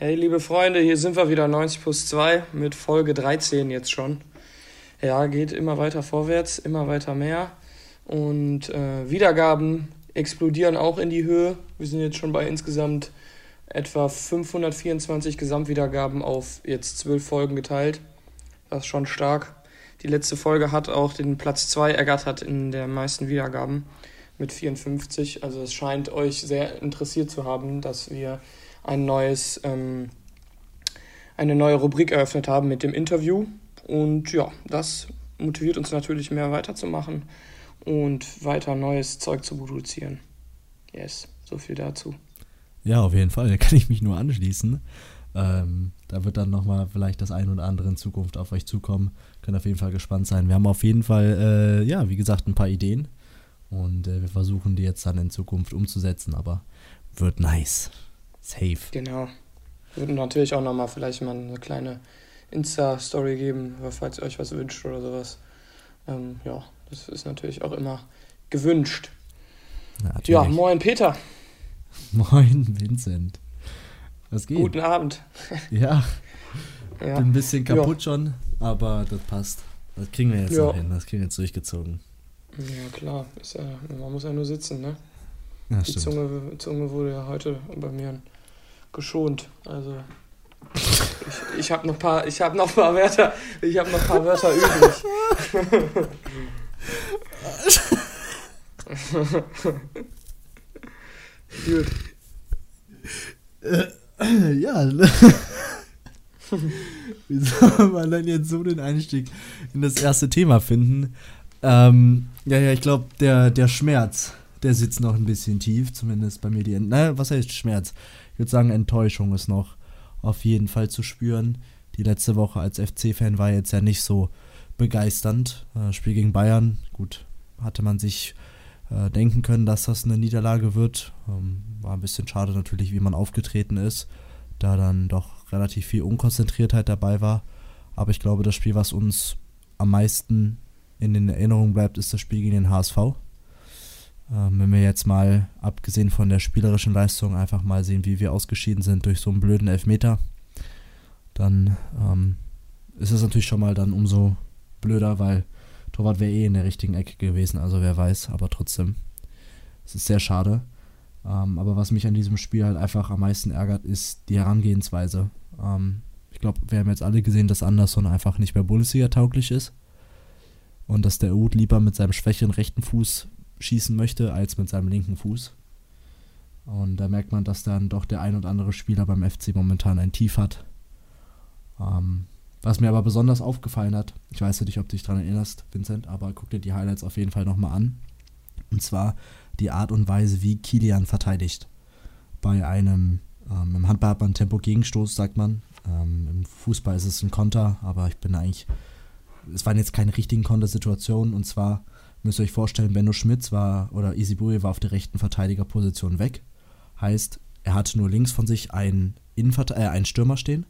Hey, liebe Freunde, hier sind wir wieder 90 plus 2 mit Folge 13 jetzt schon. Ja, geht immer weiter vorwärts, immer weiter mehr. Und äh, Wiedergaben explodieren auch in die Höhe. Wir sind jetzt schon bei insgesamt etwa 524 Gesamtwiedergaben auf jetzt zwölf Folgen geteilt. Das ist schon stark. Die letzte Folge hat auch den Platz 2 ergattert in der meisten Wiedergaben mit 54. Also es scheint euch sehr interessiert zu haben, dass wir ein neues, ähm, eine neue Rubrik eröffnet haben mit dem Interview. Und ja, das motiviert uns natürlich mehr weiterzumachen und weiter neues Zeug zu produzieren. Yes, so viel dazu. Ja, auf jeden Fall, da kann ich mich nur anschließen. Ähm, da wird dann nochmal vielleicht das ein oder andere in Zukunft auf euch zukommen. Könnt auf jeden Fall gespannt sein. Wir haben auf jeden Fall, äh, ja, wie gesagt, ein paar Ideen. Und äh, wir versuchen die jetzt dann in Zukunft umzusetzen, aber wird nice. Safe. Genau. Wir würden natürlich auch nochmal vielleicht mal eine kleine Insta-Story geben, falls ihr euch was wünscht oder sowas. Ähm, ja, das ist natürlich auch immer gewünscht. Natürlich. Ja, moin Peter. Moin Vincent. Was geht? Guten Abend. Ja. ja. Bin ein bisschen kaputt ja. schon, aber das passt. Das kriegen wir jetzt ja. noch hin. Das kriegen wir jetzt durchgezogen. Ja, klar. Ist ja, man muss ja nur sitzen, ne? Ja, Die Zunge, Zunge wurde ja heute bei mir geschont. Also ich, ich habe noch paar, ich habe noch paar Wörter, ich habe noch paar Wörter übrig. Gut. ja. Wie soll man dann jetzt so den Einstieg in das erste Thema finden? Ähm, ja, ja, ich glaube, der, der Schmerz, der sitzt noch ein bisschen tief, zumindest bei mir. Die, naja, was heißt Schmerz? Ich würde sagen, Enttäuschung ist noch auf jeden Fall zu spüren. Die letzte Woche als FC-Fan war jetzt ja nicht so begeisternd. Äh, Spiel gegen Bayern, gut, hatte man sich äh, denken können, dass das eine Niederlage wird. Ähm, war ein bisschen schade natürlich, wie man aufgetreten ist, da dann doch relativ viel Unkonzentriertheit dabei war. Aber ich glaube, das Spiel, was uns am meisten in den Erinnerungen bleibt, ist das Spiel gegen den HSV. Ähm, wenn wir jetzt mal, abgesehen von der spielerischen Leistung, einfach mal sehen, wie wir ausgeschieden sind durch so einen blöden Elfmeter, dann ähm, ist es natürlich schon mal dann umso blöder, weil Torwart wäre eh in der richtigen Ecke gewesen, also wer weiß, aber trotzdem. Es ist sehr schade. Ähm, aber was mich an diesem Spiel halt einfach am meisten ärgert, ist die Herangehensweise. Ähm, ich glaube, wir haben jetzt alle gesehen, dass Anderson einfach nicht mehr Bundesliga tauglich ist. Und dass der Uth lieber mit seinem schwächeren rechten Fuß schießen möchte, als mit seinem linken Fuß. Und da merkt man, dass dann doch der ein oder andere Spieler beim FC momentan ein Tief hat. Ähm, was mir aber besonders aufgefallen hat, ich weiß nicht, ob du dich daran erinnerst, Vincent, aber guck dir die Highlights auf jeden Fall nochmal an. Und zwar die Art und Weise, wie Kilian verteidigt. Bei einem, ähm, im Handball hat man Tempo-Gegenstoß, sagt man. Ähm, Im Fußball ist es ein Konter, aber ich bin eigentlich, es waren jetzt keine richtigen Kontersituationen. Und zwar müsst ihr euch vorstellen, Benno Schmitz war, oder Isiburi war auf der rechten Verteidigerposition weg. Heißt, er hatte nur links von sich einen, Innenverte äh, einen Stürmer stehen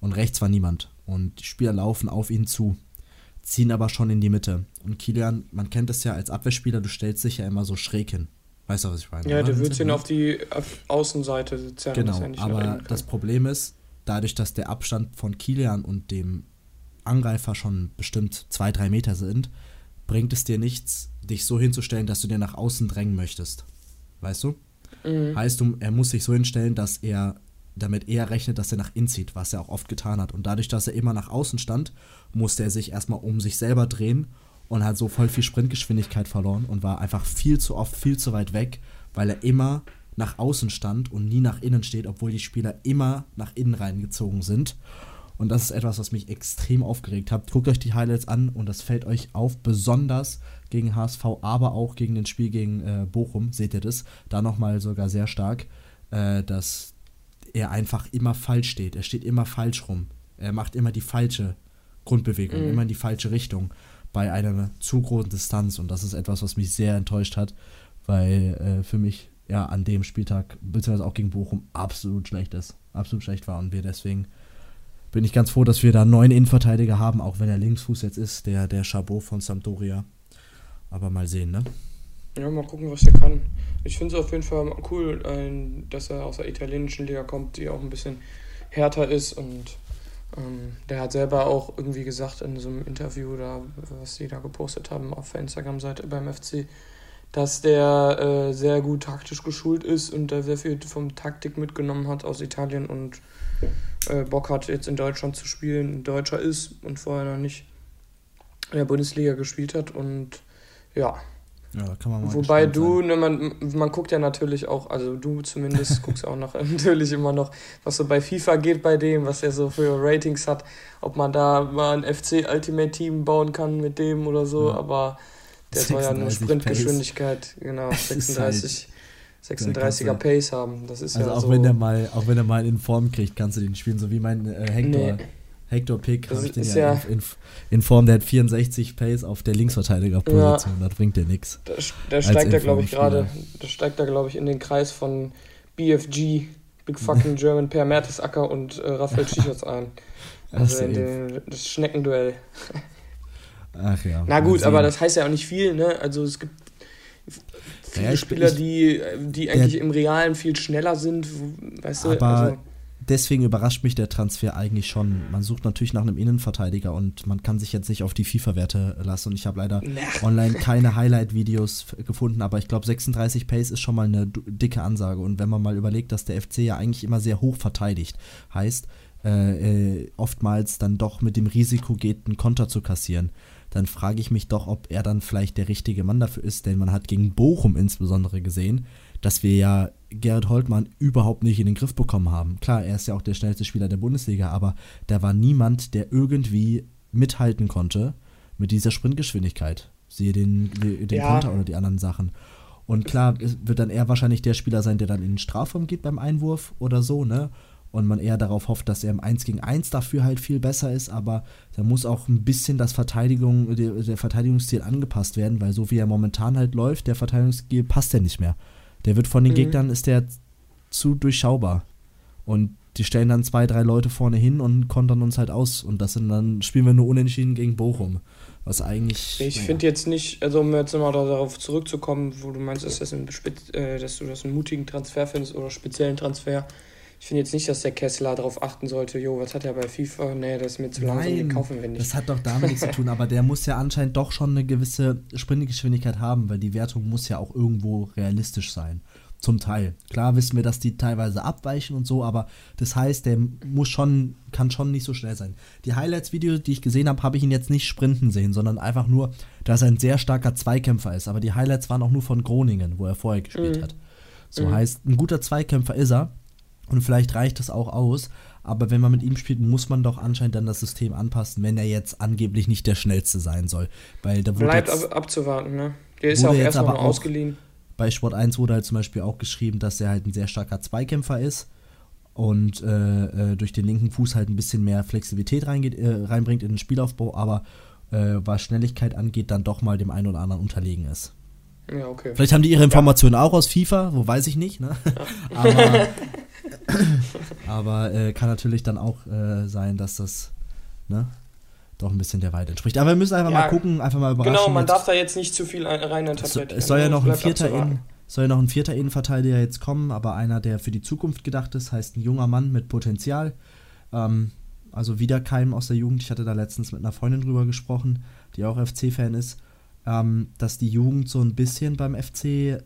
und rechts war niemand. Und die Spieler laufen auf ihn zu, ziehen aber schon in die Mitte. Und Kilian, man kennt es ja als Abwehrspieler, du stellst dich ja immer so schräg hin. Weißt du, was ich meine? Ja, du würdest ihn auf die Außenseite zerren. Genau, aber das Problem ist, dadurch, dass der Abstand von Kilian und dem Angreifer schon bestimmt zwei, drei Meter sind, bringt es dir nichts, dich so hinzustellen, dass du dir nach außen drängen möchtest. Weißt du? Mhm. Heißt, du, er muss sich so hinstellen, dass er damit eher rechnet, dass er nach innen zieht, was er auch oft getan hat. Und dadurch, dass er immer nach außen stand, musste er sich erstmal um sich selber drehen und hat so voll viel Sprintgeschwindigkeit verloren und war einfach viel zu oft viel zu weit weg, weil er immer nach außen stand und nie nach innen steht, obwohl die Spieler immer nach innen reingezogen sind. Und das ist etwas, was mich extrem aufgeregt hat. Guckt euch die Highlights an und das fällt euch auf, besonders gegen HSV, aber auch gegen den Spiel gegen äh, Bochum, seht ihr das. Da nochmal sogar sehr stark, äh, dass er einfach immer falsch steht. Er steht immer falsch rum. Er macht immer die falsche Grundbewegung, mhm. immer in die falsche Richtung bei einer zu großen Distanz. Und das ist etwas, was mich sehr enttäuscht hat, weil äh, für mich ja an dem Spieltag, beziehungsweise auch gegen Bochum, absolut schlecht ist. Absolut schlecht war und wir deswegen bin ich ganz froh, dass wir da einen neuen Innenverteidiger haben, auch wenn er Linksfuß jetzt ist, der, der Chabot von Sampdoria. Aber mal sehen, ne? Ja, mal gucken, was er kann. Ich finde es auf jeden Fall cool, dass er aus der italienischen Liga kommt, die auch ein bisschen härter ist und ähm, der hat selber auch irgendwie gesagt in so einem Interview da, was sie da gepostet haben auf der Instagram-Seite beim FC, dass der äh, sehr gut taktisch geschult ist und da sehr viel vom Taktik mitgenommen hat aus Italien und äh, Bock hat jetzt in Deutschland zu spielen, ein Deutscher ist und vorher noch nicht in der Bundesliga gespielt hat und ja, ja, kann man mal Wobei du, ne, man, man guckt ja natürlich auch, also du zumindest guckst auch noch natürlich immer noch, was so bei FIFA geht bei dem, was er so für Ratings hat, ob man da mal ein FC Ultimate Team bauen kann mit dem oder so, ja. aber der soll ja eine Sprintgeschwindigkeit, genau, 36. 36er halt Pace haben. Das ist also ja auch so. wenn der mal, auch wenn er mal in Form kriegt, kannst du den spielen, so wie mein äh, Hector. Nee. Hector Pick habe ich den ja, ja in, in, Form, der hat 64 Pace auf der Linksverteidigerposition, ja, das bringt dir nichts. Da, da steigt er, glaube ich, gerade, da steigt er, glaube ich, in den Kreis von BFG, Big Fucking German, Per Mertesacker und äh, Raphael Schichertz ein. Also in den, das Schneckenduell. Ach ja. Na gut, aber das heißt ja auch nicht viel, ne? Also es gibt viele ja, Spieler, die, die eigentlich im Realen viel schneller sind, weißt du? Aber also, deswegen überrascht mich der Transfer eigentlich schon. Man sucht natürlich nach einem Innenverteidiger und man kann sich jetzt nicht auf die FIFA-Werte lassen. Und ich habe leider Nach. online keine Highlight-Videos gefunden, aber ich glaube, 36 Pace ist schon mal eine dicke Ansage. Und wenn man mal überlegt, dass der FC ja eigentlich immer sehr hoch verteidigt, heißt, äh, äh, oftmals dann doch mit dem Risiko geht, einen Konter zu kassieren, dann frage ich mich doch, ob er dann vielleicht der richtige Mann dafür ist, denn man hat gegen Bochum insbesondere gesehen, dass wir ja Gerrit Holtmann überhaupt nicht in den Griff bekommen haben. Klar, er ist ja auch der schnellste Spieler der Bundesliga, aber da war niemand, der irgendwie mithalten konnte mit dieser Sprintgeschwindigkeit. Siehe den, den ja. Konter oder die anderen Sachen. Und klar, wird dann eher wahrscheinlich der Spieler sein, der dann in den Strafraum geht beim Einwurf oder so, ne? Und man eher darauf hofft, dass er im 1 gegen 1 dafür halt viel besser ist, aber da muss auch ein bisschen das Verteidigung, der, der Verteidigungsstil angepasst werden, weil so wie er momentan halt läuft, der Verteidigungsstil passt ja nicht mehr. Der wird von den mhm. Gegnern, ist der zu durchschaubar. Und die stellen dann zwei, drei Leute vorne hin und kontern uns halt aus. Und das sind dann, spielen wir nur unentschieden gegen Bochum. Was eigentlich. Ich naja. finde jetzt nicht, also um jetzt mal darauf zurückzukommen, wo du meinst, dass, das ein, äh, dass du das einen mutigen Transfer findest oder speziellen Transfer. Ich finde jetzt nicht, dass der Kessler darauf achten sollte, jo, was hat er bei FIFA? Nee, das ist mir zu langsam, den kaufen wir nicht. Das hat doch damit nichts zu tun, aber der muss ja anscheinend doch schon eine gewisse Sprintgeschwindigkeit haben, weil die Wertung muss ja auch irgendwo realistisch sein. Zum Teil. Klar wissen wir, dass die teilweise abweichen und so, aber das heißt, der muss schon, kann schon nicht so schnell sein. Die Highlights-Videos, die ich gesehen habe, habe ich ihn jetzt nicht sprinten sehen, sondern einfach nur, dass er ein sehr starker Zweikämpfer ist. Aber die Highlights waren auch nur von Groningen, wo er vorher gespielt mhm. hat. So mhm. heißt, ein guter Zweikämpfer ist er. Und vielleicht reicht das auch aus. Aber wenn man mit ihm spielt, muss man doch anscheinend dann das System anpassen, wenn er jetzt angeblich nicht der schnellste sein soll. Weil da Bleibt jetzt, ab, abzuwarten, ne? Der ist ja auch erstmal aber ausgeliehen. Bei Sport 1 wurde halt zum Beispiel auch geschrieben, dass er halt ein sehr starker Zweikämpfer ist und äh, äh, durch den linken Fuß halt ein bisschen mehr Flexibilität reingeht, äh, reinbringt in den Spielaufbau, aber äh, was Schnelligkeit angeht, dann doch mal dem einen oder anderen unterlegen ist. Ja, okay. Vielleicht haben die ihre Informationen ja. auch aus FIFA, wo weiß ich nicht, ne? Ja. aber aber äh, kann natürlich dann auch äh, sein, dass das ne, doch ein bisschen der Wahrheit entspricht. Aber wir müssen einfach ja, mal gucken, einfach mal überraschen. Genau, man jetzt. darf da jetzt nicht zu viel rein interpretieren. Es soll ja noch ein vierter in, soll ja noch ein vierter Innenverteidiger jetzt kommen, aber einer, der für die Zukunft gedacht ist, heißt ein junger Mann mit Potenzial. Ähm, also wieder Keim aus der Jugend. Ich hatte da letztens mit einer Freundin drüber gesprochen, die auch FC-Fan ist, ähm, dass die Jugend so ein bisschen beim FC,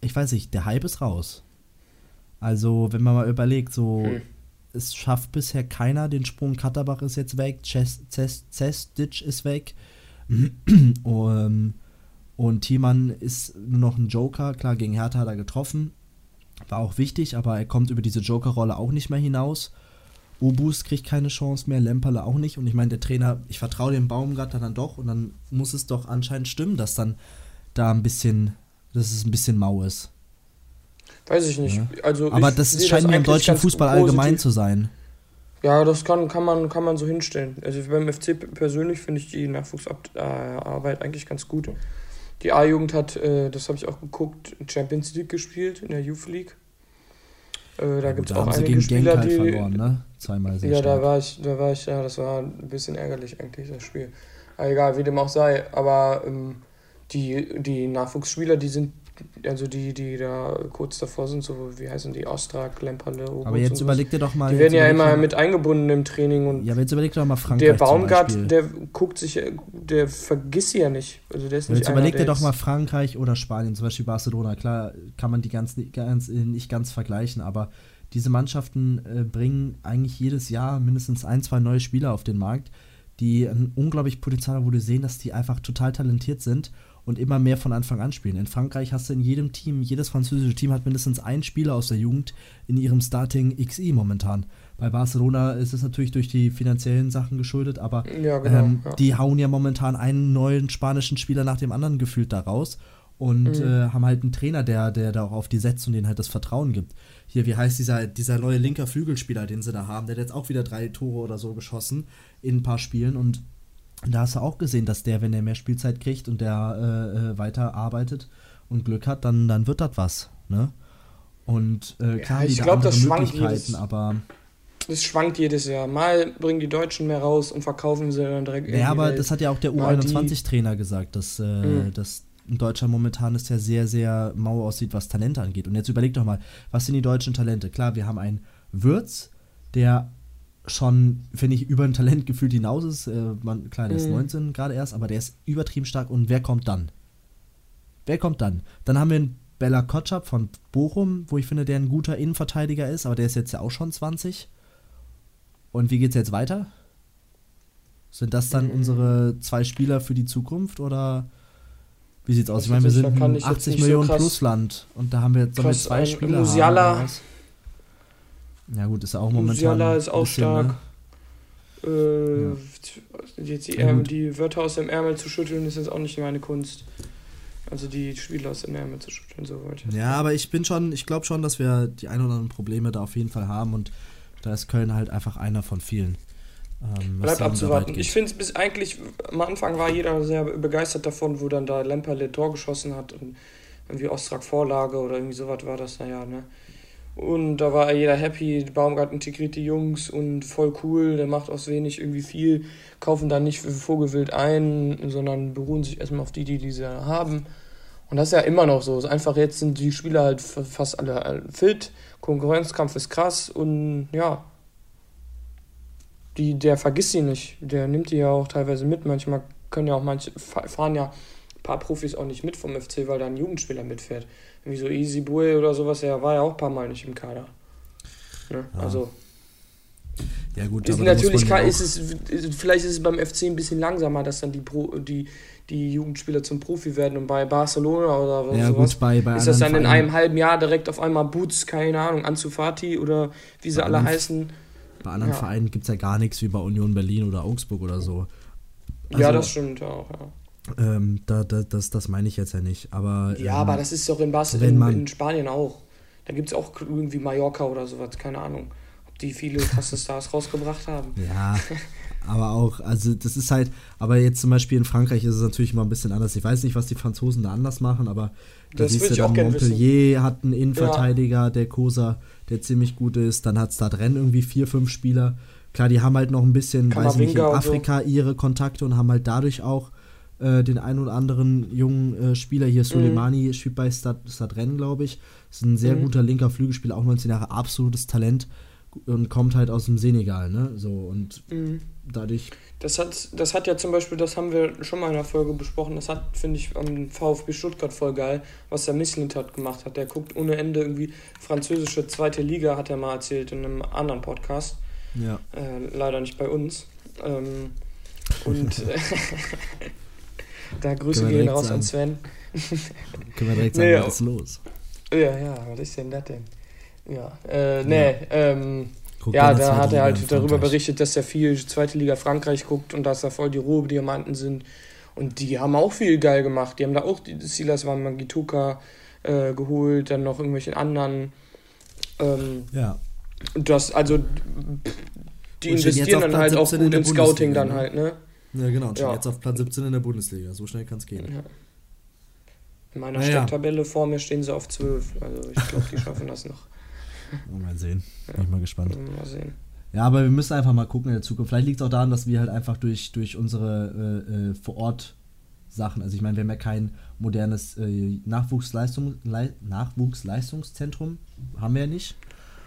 ich weiß nicht, der Hype ist raus. Also, wenn man mal überlegt, so, hm. es schafft bisher keiner den Sprung. Katterbach ist jetzt weg, Cestic ist weg. um, und Thiemann ist nur noch ein Joker. Klar, gegen Hertha hat er getroffen. War auch wichtig, aber er kommt über diese Joker-Rolle auch nicht mehr hinaus. Obus kriegt keine Chance mehr, Lemperle auch nicht. Und ich meine, der Trainer, ich vertraue dem Baumgartner dann doch. Und dann muss es doch anscheinend stimmen, dass dann da ein bisschen, dass es ein bisschen mau ist. Weiß ich nicht. Ja. Also Aber das scheint mir im deutschen Fußball positiv. allgemein zu sein. Ja, das kann, kann, man, kann man so hinstellen. Also beim FC persönlich finde ich die Nachwuchsarbeit eigentlich ganz gut. Die A-Jugend hat, äh, das habe ich auch geguckt, Champions League gespielt in der Youth League. Äh, da gibt es auch einige Spieler, halt die. Verloren, ne? Zweimal sehr ja, stark. da war ich, da war ich, ja, das war ein bisschen ärgerlich eigentlich, das Spiel. Aber egal, wie dem auch sei. Aber ähm, die, die Nachwuchsspieler, die sind, also die, die da kurz davor sind, so wie heißen die, Ostrak, Lemperle, Obus Aber jetzt überleg dir doch mal. Die werden ja immer mit eingebunden im Training. Und ja, aber jetzt überleg dir doch mal Frankreich. Der Baumgart, der guckt sich, der vergisst sie ja nicht. Also der ist nicht jetzt einer, überleg dir doch mal Frankreich oder Spanien, zum Beispiel Barcelona. Klar, kann man die ganz, ganz, nicht ganz vergleichen, aber diese Mannschaften äh, bringen eigentlich jedes Jahr mindestens ein, zwei neue Spieler auf den Markt, die ein unglaublich Potenzial haben, wo du sehen, dass die einfach total talentiert sind und immer mehr von Anfang an spielen. In Frankreich hast du in jedem Team, jedes französische Team hat mindestens einen Spieler aus der Jugend in ihrem Starting XI momentan. Bei Barcelona ist es natürlich durch die finanziellen Sachen geschuldet, aber ja, genau, ähm, ja. die hauen ja momentan einen neuen spanischen Spieler nach dem anderen gefühlt da raus und mhm. äh, haben halt einen Trainer, der, der da auch auf die setzt und denen halt das Vertrauen gibt. Hier, wie heißt dieser, dieser neue linker Flügelspieler, den sie da haben? Der hat jetzt auch wieder drei Tore oder so geschossen in ein paar Spielen und da hast du auch gesehen, dass der, wenn er mehr Spielzeit kriegt und der äh, äh weiter arbeitet und Glück hat, dann, dann wird das was. Ne? Und äh, klar, ja, ich glaube, das schwankt jedes, aber das schwankt jedes Jahr. Mal bringen die Deutschen mehr raus und verkaufen sie dann direkt. Ja, aber Welt. das hat ja auch der U21-Trainer gesagt, dass, äh, mhm. dass in Deutschland momentan es ja sehr, sehr mau aussieht, was Talente angeht. Und jetzt überleg doch mal, was sind die deutschen Talente? Klar, wir haben einen Würz, der schon, finde ich, über ein Talent gefühlt hinaus ist. Äh, man, klar, der mhm. ist 19 gerade erst, aber der ist übertrieben stark. Und wer kommt dann? Wer kommt dann? Dann haben wir einen Bella Kotschap von Bochum, wo ich finde, der ein guter Innenverteidiger ist, aber der ist jetzt ja auch schon 20. Und wie geht's jetzt weiter? Sind das dann mhm. unsere zwei Spieler für die Zukunft oder wie sieht's aus? Ich meine, wir sind ein 80 Millionen so plus Land und da haben wir jetzt zwei Spieler. Musiala, ja, gut, ist ja auch momentan. Musiala ist auch bisschen, stark. Ne? Äh, ja. Jetzt die, Ärmel, die Wörter aus dem Ärmel zu schütteln, ist jetzt auch nicht meine Kunst. Also die Spieler aus dem Ärmel zu schütteln, so wollte ich. Ja, aber ich bin schon, ich glaube schon, dass wir die ein oder anderen Probleme da auf jeden Fall haben und da ist Köln halt einfach einer von vielen. Ähm, Bleibt abzuwarten. Ich finde es bis eigentlich, am Anfang war jeder sehr begeistert davon, wo dann da Lemperle Tor geschossen hat und irgendwie Ostrak Vorlage oder irgendwie sowas war das, naja, ne? Und da war jeder happy, Baumgart integriert die Jungs und voll cool, der macht aus wenig irgendwie viel, kaufen da nicht Vogelwild ein, sondern beruhen sich erstmal auf die, die diese haben. Und das ist ja immer noch so. Einfach jetzt sind die Spieler halt fast alle fit, Konkurrenzkampf ist krass und ja, die, der vergisst sie nicht. Der nimmt die ja auch teilweise mit. Manchmal können ja auch manche, fahren ja ein paar Profis auch nicht mit vom FC, weil da ein Jugendspieler mitfährt wie so Easy Bull oder sowas, er war ja auch ein paar Mal nicht im Kader. Ne? Ja. Also. Ja, gut, ist natürlich kann, ist es, vielleicht ist es beim FC ein bisschen langsamer, dass dann die, Pro, die, die Jugendspieler zum Profi werden und bei Barcelona oder was ja, sowas, gut, bei, bei ist das dann in einem halben Jahr direkt auf einmal Boots, keine Ahnung, Anzufati oder wie sie bei alle heißen. Bei anderen ja. Vereinen gibt es ja gar nichts wie bei Union Berlin oder Augsburg oder so. Also, ja, das stimmt auch, ja. Ähm, da, da, das, das meine ich jetzt ja nicht. Aber, ja, ähm, aber das ist doch in, Bas in, in Spanien auch. Da gibt es auch irgendwie Mallorca oder sowas, keine Ahnung. Ob die viele krasse Stars rausgebracht haben. Ja, aber auch, also das ist halt, aber jetzt zum Beispiel in Frankreich ist es natürlich mal ein bisschen anders. Ich weiß nicht, was die Franzosen da anders machen, aber da siehst du dann, Montpellier hat einen Innenverteidiger, ja. der Cosa, der ziemlich gut ist. Dann hat es da drin irgendwie vier, fünf Spieler. Klar, die haben halt noch ein bisschen, weiß nicht, in Afrika so. ihre Kontakte und haben halt dadurch auch äh, den einen oder anderen jungen äh, Spieler hier, Soleimani, mhm. spielt bei Stad, Stadrennen, glaube ich. Ist ein sehr mhm. guter linker Flügelspieler, auch 19 Jahre, absolutes Talent und kommt halt aus dem Senegal, ne? So und mhm. dadurch. Das hat, das hat ja zum Beispiel, das haben wir schon mal in der Folge besprochen, das hat, finde ich, am VfB Stuttgart voll geil, was der Misslintat gemacht hat. Der guckt ohne Ende irgendwie französische zweite Liga, hat er mal erzählt in einem anderen Podcast. Ja. Äh, leider nicht bei uns. Ähm, und Da Grüße gehen raus an Sven. Können wir direkt sagen, nee, was ist los? Ja, ja, was ist denn das denn? Ja, äh, nee, ja. ähm, ja, da hat er halt darüber berichtet, dass er viel zweite Liga Frankreich guckt und dass da voll die Ruhrdiamanten sind. Und die haben auch viel geil gemacht. Die haben da auch, die Silas waren Magituka äh, geholt, dann noch irgendwelche anderen. Ähm, ja. Das, also, die investieren dann halt auch gut in Scouting dann ne? halt, ne? Ja, genau. Und schon ja. jetzt auf Platz 17 in der Bundesliga. So schnell kann es gehen. Ja. In meiner naja. Stecktabelle vor mir stehen sie auf 12. Also ich glaube, die schaffen das noch. Mal sehen. Bin ich mal gespannt. Mal sehen. Ja, aber wir müssen einfach mal gucken in der Zukunft. Vielleicht liegt es auch daran, dass wir halt einfach durch, durch unsere äh, äh, vor Ort Sachen. Also ich meine, wir haben ja kein modernes äh, Nachwuchsleistung, Nachwuchsleistungszentrum, haben wir ja nicht.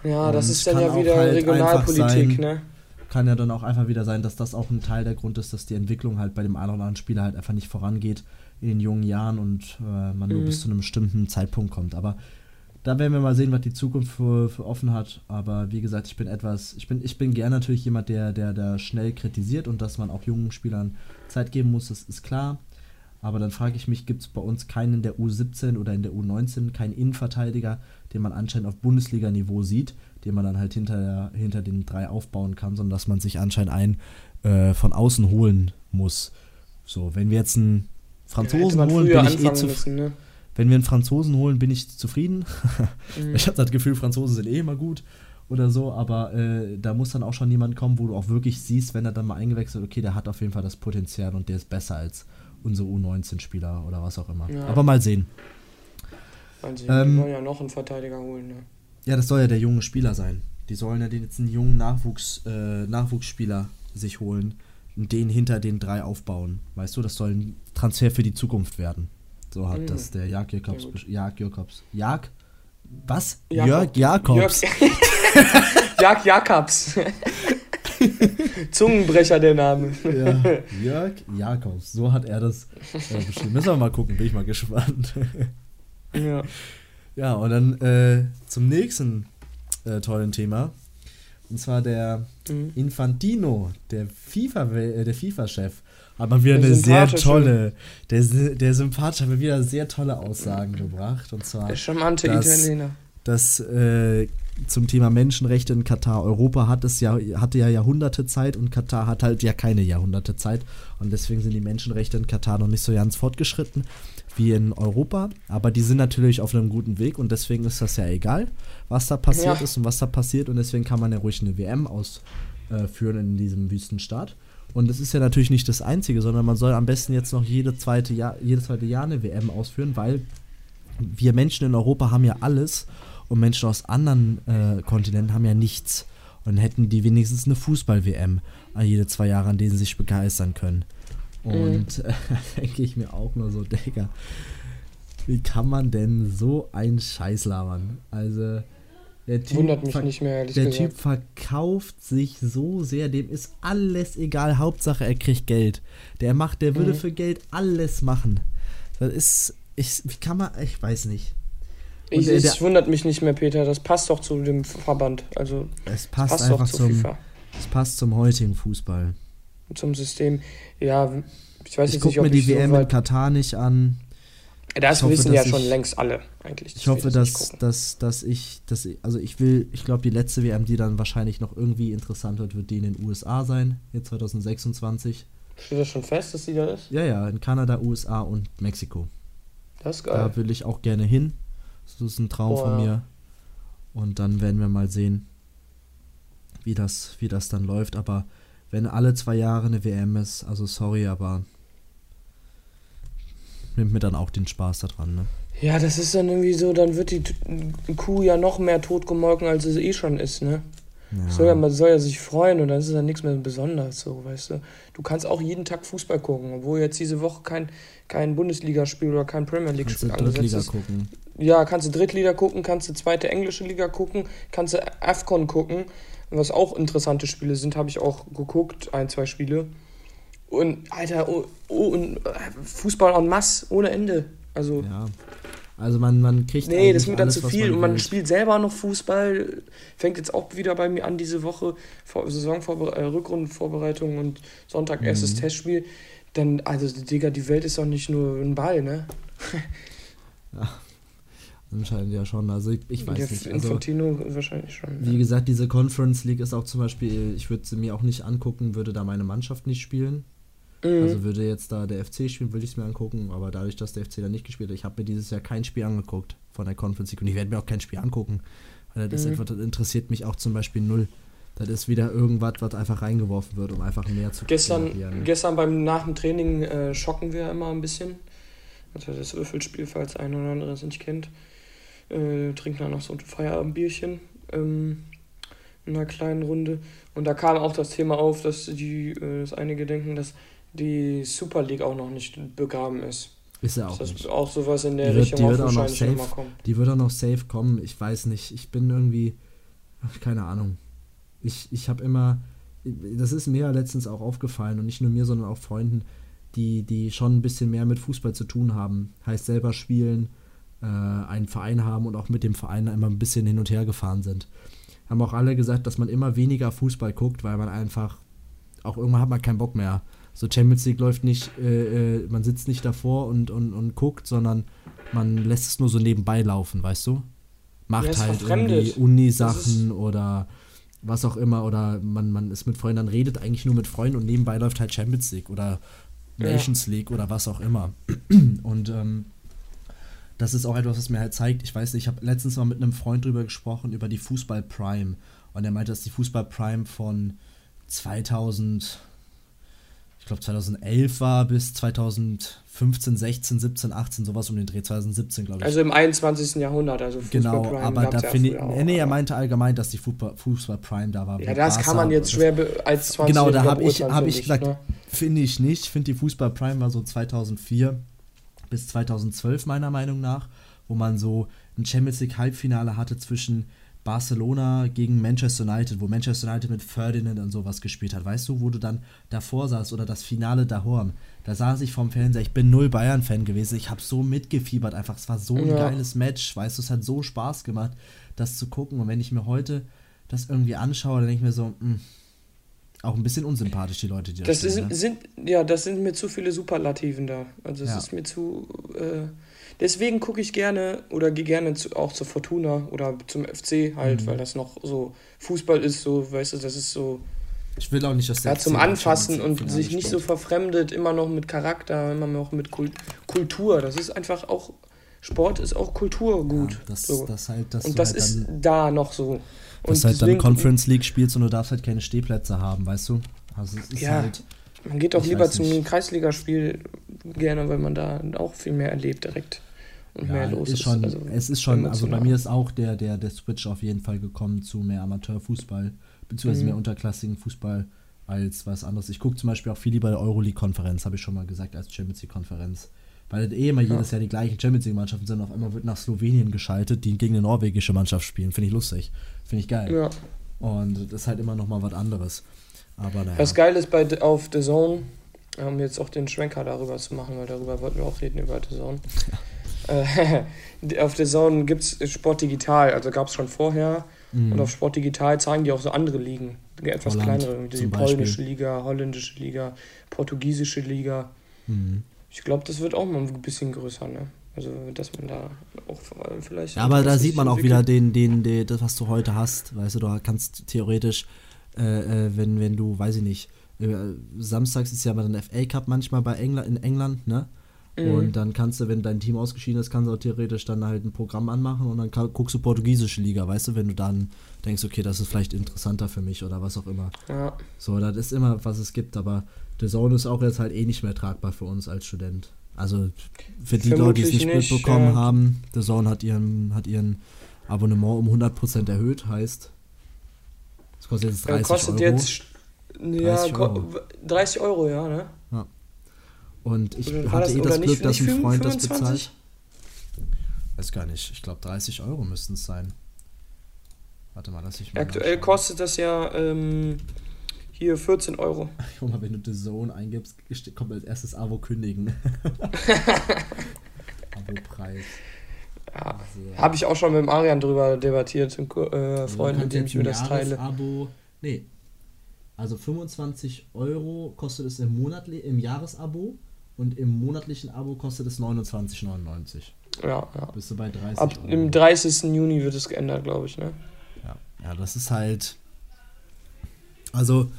Ja, das ist dann ja wieder halt Regionalpolitik, sein, ne? Kann ja dann auch einfach wieder sein, dass das auch ein Teil der Grund ist, dass die Entwicklung halt bei dem einen oder anderen Spieler halt einfach nicht vorangeht in den jungen Jahren und äh, man mhm. nur bis zu einem bestimmten Zeitpunkt kommt. Aber da werden wir mal sehen, was die Zukunft für, für offen hat. Aber wie gesagt, ich bin etwas, ich bin, ich bin gern natürlich jemand, der, der, der schnell kritisiert und dass man auch jungen Spielern Zeit geben muss, das ist klar. Aber dann frage ich mich, gibt es bei uns keinen in der U17 oder in der U19, keinen Innenverteidiger, den man anscheinend auf Bundesliga-Niveau sieht, den man dann halt hinter, hinter den drei aufbauen kann, sondern dass man sich anscheinend einen äh, von außen holen muss. So, wenn wir jetzt einen Franzosen ja, holen, bin ich eh zufrieden. Ne? Wenn wir einen Franzosen holen, bin ich zufrieden. mhm. Ich habe das Gefühl, Franzosen sind eh immer gut oder so, aber äh, da muss dann auch schon jemand kommen, wo du auch wirklich siehst, wenn er dann mal eingewechselt, okay, der hat auf jeden Fall das Potenzial und der ist besser als unsere U19-Spieler oder was auch immer. Ja. Aber mal sehen. Also, ähm, die wollen ja noch einen Verteidiger holen, ne? Ja, das soll ja der junge Spieler sein. Die sollen ja den jetzt einen jungen Nachwuchs, äh, Nachwuchsspieler sich holen und den hinter den drei aufbauen. Weißt du, das soll ein Transfer für die Zukunft werden. So hat mhm. das der Jörg Jakobs. Jörg Jakobs. Jörg? Was? Jakob. Jörg Jakobs. Jörg Jakobs. Zungenbrecher der Name. Ja, Jörg Jakobs. So hat er das äh, beschrieben. Müssen wir mal gucken, bin ich mal gespannt. ja. Ja, und dann äh, zum nächsten äh, tollen Thema. Und zwar der mhm. Infantino, der FIFA, äh, der FIFA-Chef, hat mal wieder der eine sehr tolle, der, der Sympath hat mir wieder sehr tolle Aussagen gebracht. Und zwar. Der charmante Italiener. Das äh, zum Thema Menschenrechte in Katar. Europa hat es ja, hatte ja Jahrhunderte Zeit und Katar hat halt ja keine Jahrhunderte Zeit. Und deswegen sind die Menschenrechte in Katar noch nicht so ganz fortgeschritten wie in Europa. Aber die sind natürlich auf einem guten Weg und deswegen ist das ja egal, was da passiert ja. ist und was da passiert. Und deswegen kann man ja ruhig eine WM ausführen in diesem Wüstenstaat. Und das ist ja natürlich nicht das Einzige, sondern man soll am besten jetzt noch jede zweite Jahr, jedes zweite Jahr eine WM ausführen, weil wir Menschen in Europa haben ja alles und Menschen aus anderen äh, Kontinenten haben ja nichts. Und hätten die wenigstens eine Fußball-WM jede zwei Jahre, an denen sie sich begeistern können. Und mhm. denke ich mir auch nur so, Digga, wie kann man denn so einen Scheiß labern? Also, der Typ, mehr, Der. Typ verkauft sich so sehr, dem ist alles egal. Hauptsache, er kriegt Geld. Der macht, der würde mhm. für Geld alles machen. Das ist, ich, wie kann man, ich weiß nicht. Ich, der, es wundert mich nicht mehr, Peter. Das passt doch zu dem Verband. Also, es passt, passt einfach zu zum. Es passt zum heutigen Fußball. Zum System. Ja, ich weiß ich jetzt nicht, ob mir die ich WM so in Katar nicht an. Das hoffe, wissen ja schon längst alle eigentlich. Ich hoffe, dass, dass, dass ich, dass ich, also ich will, ich glaube, die letzte WM, die dann wahrscheinlich noch irgendwie interessant wird, wird die in den USA sein, jetzt 2026. Steht das schon fest, dass die da ist? Ja, ja, in Kanada, USA und Mexiko. Das ist geil. Da will ich auch gerne hin. Das ist ein Traum oh, von mir. Und dann werden wir mal sehen, wie das, wie das dann läuft. Aber wenn alle zwei Jahre eine WM ist, also sorry, aber nimmt mir dann auch den Spaß daran, ne? Ja, das ist dann irgendwie so, dann wird die Kuh ja noch mehr totgemolken, als es eh schon ist, ne? Ja. Soll ja, man soll ja sich freuen und dann ist es dann nichts mehr besonders, so, weißt du. Du kannst auch jeden Tag Fußball gucken, obwohl jetzt diese Woche kein, kein Bundesligaspiel oder kein Premier League-Spiel angesetzt ist. Gucken. Ja, kannst du Drittliga gucken, kannst du zweite englische Liga gucken, kannst du AFCON gucken, was auch interessante Spiele sind, habe ich auch geguckt, ein, zwei Spiele. Und, Alter, oh, oh, und äh, Fußball en masse, ohne Ende. Also. Ja. Also man, man kriegt. Nee, das ist mir dann zu viel. Man und man will. spielt selber noch Fußball. Fängt jetzt auch wieder bei mir an diese Woche. Saisonvorbereitung, äh, Rückrundenvorbereitung und Sonntag mhm. erstes Testspiel. Dann, also, Digga, die Welt ist doch nicht nur ein Ball, ne? ja. Anscheinend ja schon. Also ich, ich weiß ja, nicht. Also, Infantino wahrscheinlich schon. Wie ja. gesagt, diese Conference League ist auch zum Beispiel, ich würde sie mir auch nicht angucken, würde da meine Mannschaft nicht spielen. Mhm. Also würde jetzt da der FC spielen, würde ich es mir angucken, aber dadurch, dass der FC da nicht gespielt hat, ich habe mir dieses Jahr kein Spiel angeguckt von der Conference League und ich werde mir auch kein Spiel angucken, weil das, mhm. etwas, das interessiert mich auch zum Beispiel null. Das ist wieder irgendwas, was einfach reingeworfen wird, um einfach mehr zu Gestern, gestern beim nach dem Training äh, schocken wir immer ein bisschen. Also das Würfelspiel, falls ein oder andere es nicht kennt. Äh, trinken dann noch so ein Feierabendbierchen ähm, in einer kleinen Runde. Und da kam auch das Thema auf, dass die, äh, dass einige denken, dass die Super League auch noch nicht begraben ist. Ist ja auch das nicht. auch sowas in der Die wird, Richtung die wird auch noch wahrscheinlich safe, nochmal kommen. die wird auch noch safe kommen. Ich weiß nicht. Ich bin irgendwie, ach, keine Ahnung. Ich, ich habe immer, das ist mir ja letztens auch aufgefallen und nicht nur mir, sondern auch Freunden, die, die schon ein bisschen mehr mit Fußball zu tun haben. Heißt selber spielen, äh, einen Verein haben und auch mit dem Verein immer ein bisschen hin und her gefahren sind. Haben auch alle gesagt, dass man immer weniger Fußball guckt, weil man einfach, auch irgendwann hat man keinen Bock mehr. So Champions League läuft nicht, äh, äh, man sitzt nicht davor und, und, und guckt, sondern man lässt es nur so nebenbei laufen, weißt du? Macht Ja, halt irgendwie Uni-Sachen oder was auch immer oder man, man ist mit Freunden, dann redet eigentlich nur mit Freunden und nebenbei läuft halt Champions League oder Ja. Nations League oder was auch immer. Und ähm, das ist auch etwas, was mir halt zeigt, ich weiß nicht, ich habe letztens mal mit einem Freund drüber gesprochen, über die Fußball Prime. Und er meinte, dass die Fußball Prime von 2000, ich glaube 2011 war bis 2015, 16, 17, 18, sowas um den Dreh, 2017 glaube ich. Also im 21. Jahrhundert, also Fußball genau, Prime aber da ja finde ich, früher auch, nee, er meinte allgemein, dass die Fußball, Fußball Prime da war. Ja, das Barca kann man jetzt schwer als 20 Genau, da habe ich, hab ich gesagt, finde ich nicht. Ich finde, die Fußball Prime war so 2004 bis 2012 meiner Meinung nach, wo man so ein Champions League Halbfinale hatte zwischen Barcelona gegen Manchester United, wo Manchester United mit Ferdinand und sowas gespielt hat. Weißt du, wo du dann davor saßt oder das Finale daheim. Da saß ich vorm Fernseher, ich bin null Bayern-Fan gewesen. Ich habe so mitgefiebert einfach. Es war so ein Ja. geiles Match, weißt du, es hat so Spaß gemacht, das zu gucken. Und wenn ich mir heute das irgendwie anschaue, dann denke ich mir so, mh, auch ein bisschen unsympathisch, die Leute, die Das spielen, sind, ne? sind, ja, das sind mir zu viele Superlativen da. Also es Ja. ist mir zu. Äh, deswegen gucke ich gerne oder gehe gerne zu, auch zur Fortuna oder zum FC halt, Mhm. weil das noch so Fußball ist, so, weißt du, das ist so. Ich will auch nicht, dass der Ja, zum Anfassen und sich nicht so verfremdet, immer noch mit Charakter, immer noch mit Kul Kultur. Das ist einfach auch. Sport ist auch Kulturgut. Ja, das, so. das halt, und das halt ist da noch so. Dass Und halt dann Conference League spielst und du darfst halt keine Stehplätze haben, weißt du? Also es ist Ja. halt, Man geht auch lieber zum. Kreisligaspiel gerne, weil man da auch viel mehr erlebt direkt. Und mehr ja, los ist ist. schon, also es ist schon, also bei mir ist auch der, der, der Switch auf jeden Fall gekommen zu mehr Amateurfußball, beziehungsweise Mhm. mehr unterklassigen Fußball als was anderes. Ich gucke zum Beispiel auch viel lieber der Euroleague-Konferenz, habe ich schon mal gesagt, als Champions League-Konferenz. Weil eh immer jedes Jahr die gleichen Champions League-Mannschaften sind, auf einmal wird nach Slowenien geschaltet, die gegen eine norwegische Mannschaft spielen. Finde ich lustig. Finde ich geil. Ja. Und das ist halt immer noch mal was anderes. Aber naja. Was geil ist bei auf The Zone, um jetzt auch den Schwenker darüber zu machen, weil darüber wollten wir auch reden, über The Zone. Äh, auf The Zone gibt es Sport Digital, also gab es schon vorher. Mhm. Und auf Sport Digital zeigen die auch so andere Ligen, etwas Holland kleinere, die polnische Liga, holländische Liga, portugiesische Liga. Mhm. Ich glaube, das wird auch mal ein bisschen größer, ne? Also, dass man da auch vor allem vielleicht. Ja, aber da sieht man auch entwickelt. wieder den, den, den, das, was du heute hast. Weißt du, du kannst theoretisch, äh, äh, wenn, wenn du, weiß ich nicht, äh, samstags ist ja mal dann FA Cup manchmal bei England, in England, ne? Mhm. Und dann kannst du, wenn dein Team ausgeschieden ist, kannst du auch theoretisch dann halt ein Programm anmachen und dann guckst du portugiesische Liga, weißt du, wenn du dann denkst, okay, das ist vielleicht interessanter für mich oder was auch immer. Ja, So, das ist immer, was es gibt, aber The Zone ist auch jetzt halt eh nicht mehr tragbar für uns als Student. Also für die Leute, die es nicht, nicht, mitbekommen ja. haben, The Zone hat ihren, hat ihren Abonnement um 100% erhöht, heißt, es kostet jetzt 30 Äh, kostet Euro. jetzt. Ja, 30 ko- Euro. 30 Euro, ja, ne? Und ich hatte das- eh das nicht- Glück, dass nicht ein Freund das 25? bezahlt. Weiß gar nicht, ich glaube 30 Euro müssten es sein. Warte mal, lass ich mal Aktuell nachschauen. kostet das ja ähm, hier 14 Euro. Guck mal, wenn du The Zone eingibst, kommt als erstes Abo kündigen. Abo-Preis. Ja. So. Habe ich auch schon mit dem Arian drüber debattiert, Ko- äh, Also Freund, mit dem ich mir das teile. Jahresabo. Nee. Also 25 Euro kostet es im, Monatli im Jahresabo und im monatlichen Abo kostet es 29,99. Ja, ja. Bist du bei 30 Ab Euro. im 30. Juni wird es geändert, glaube ich, ne? Ja. ja, das ist halt. Also,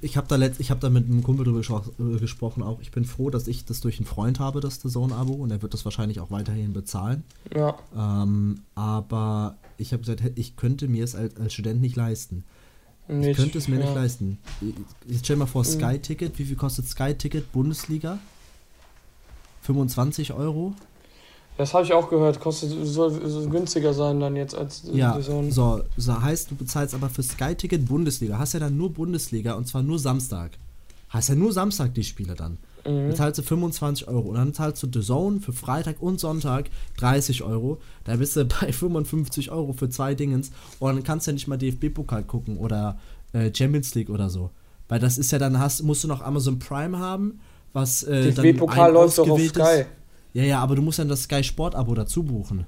ich habe da, letzt, ich hab da mit einem Kumpel drüber äh, gesprochen auch. Ich bin froh, dass ich das durch einen Freund habe, das The Zone-Abo, und er wird das wahrscheinlich auch weiterhin bezahlen. Ja. Ähm, aber ich habe gesagt, ich könnte mir es als, als Student nicht leisten. Nee, Ich könnte es mir ja. nicht leisten. Jetzt stell mal vor, Mhm. Sky-Ticket. Wie viel kostet Sky-Ticket Bundesliga? 25 Euro? Das habe ich auch gehört, kostet soll, soll günstiger sein dann jetzt als Ja, so ein. so, so heißt, du bezahlst aber für Sky-Ticket Bundesliga. Hast ja dann nur Bundesliga und zwar nur Samstag. Hast ja nur Samstag die Spiele dann. Mhm. Zahlst du 25 Euro. Und dann zahlst du The Zone für Freitag und Sonntag 30 Euro. Da bist du bei 55 Euro für zwei Dingens. Und dann kannst du ja nicht mal DFB-Pokal gucken oder äh, Champions League oder so. Weil das ist ja dann, hast, musst du noch Amazon Prime haben, was äh, DFB-Pokal läuft doch auf Sky. Ist. Ja, ja, aber du musst dann das Sky Sport-Abo dazu buchen.